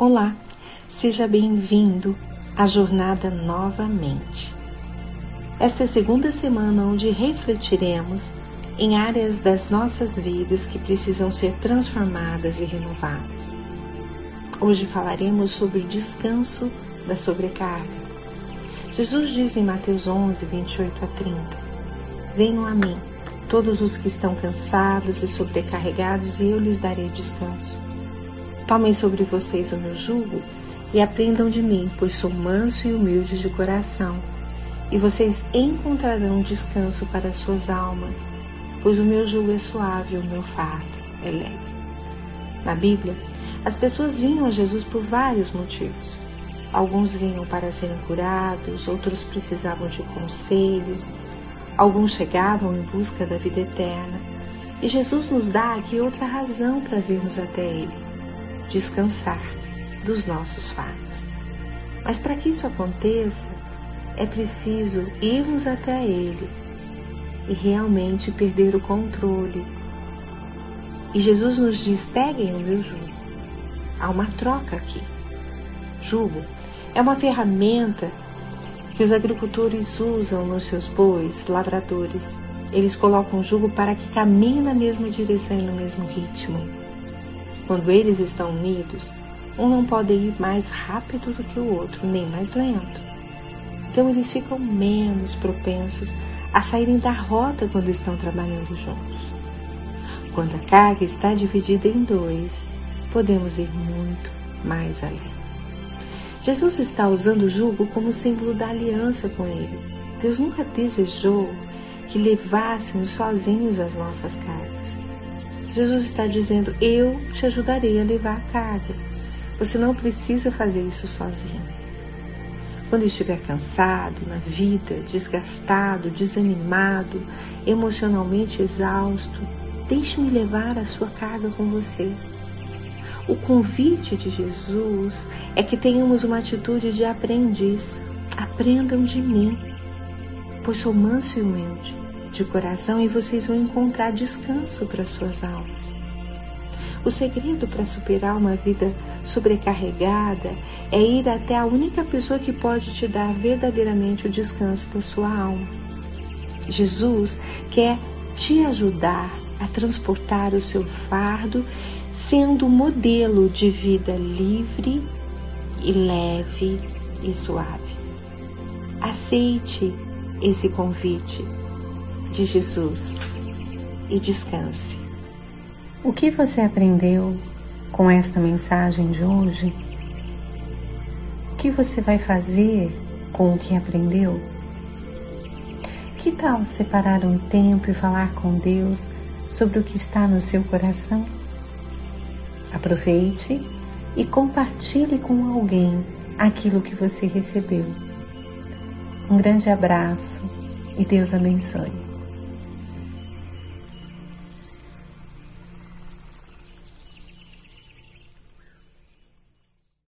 Olá, seja bem-vindo à jornada novamente. Esta é a segunda semana onde refletiremos em áreas das nossas vidas que precisam ser transformadas e renovadas. Hoje falaremos sobre o descanso da sobrecarga. Jesus diz em Mateus 11, 28 a 30: Venham a mim, todos os que estão cansados e sobrecarregados, e eu lhes darei descanso. Tomem sobre vocês o meu jugo e aprendam de mim, pois sou manso e humilde de coração, e vocês encontrarão descanso para suas almas, pois o meu jugo é suave e o meu fardo é leve. Na Bíblia, as pessoas vinham a Jesus por vários motivos. Alguns vinham para serem curados, outros precisavam de conselhos, alguns chegavam em busca da vida eterna. E Jesus nos dá aqui outra razão para virmos até Ele descansar dos nossos fardos. Mas para que isso aconteça, é preciso irmos até Ele e realmente perder o controle. E Jesus nos diz: peguem o meu jugo. Há uma troca aqui. Jugo é uma ferramenta que os agricultores usam nos seus bois, lavradores. Eles colocam o jugo para que caminhem na mesma direção e no mesmo ritmo. Quando eles estão unidos, um não pode ir mais rápido do que o outro, nem mais lento. Então eles ficam menos propensos a saírem da rota quando estão trabalhando juntos. Quando a carga está dividida em dois, podemos ir muito mais além. Jesus está usando o jugo como símbolo da aliança com Ele. Deus nunca desejou que levássemos sozinhos as nossas cargas. Jesus está dizendo: Eu te ajudarei a levar a carga. Você não precisa fazer isso sozinho. Quando estiver cansado na vida, desgastado, desanimado, emocionalmente exausto, deixe-me levar a sua carga com você. O convite de Jesus é que tenhamos uma atitude de aprendiz. Aprendam de mim, pois sou manso e humilde de coração e vocês vão encontrar descanso para suas almas. O segredo para superar uma vida sobrecarregada é ir até a única pessoa que pode te dar verdadeiramente o descanso da sua alma. Jesus quer te ajudar a transportar o seu fardo, sendo um modelo de vida livre e leve e suave. Aceite esse convite de Jesus e descanse. O que você aprendeu com esta mensagem de hoje? O que você vai fazer com o que aprendeu? Que tal separar um tempo e falar com Deus sobre o que está no seu coração? Aproveite e compartilhe com alguém aquilo que você recebeu. Um grande abraço e Deus abençoe.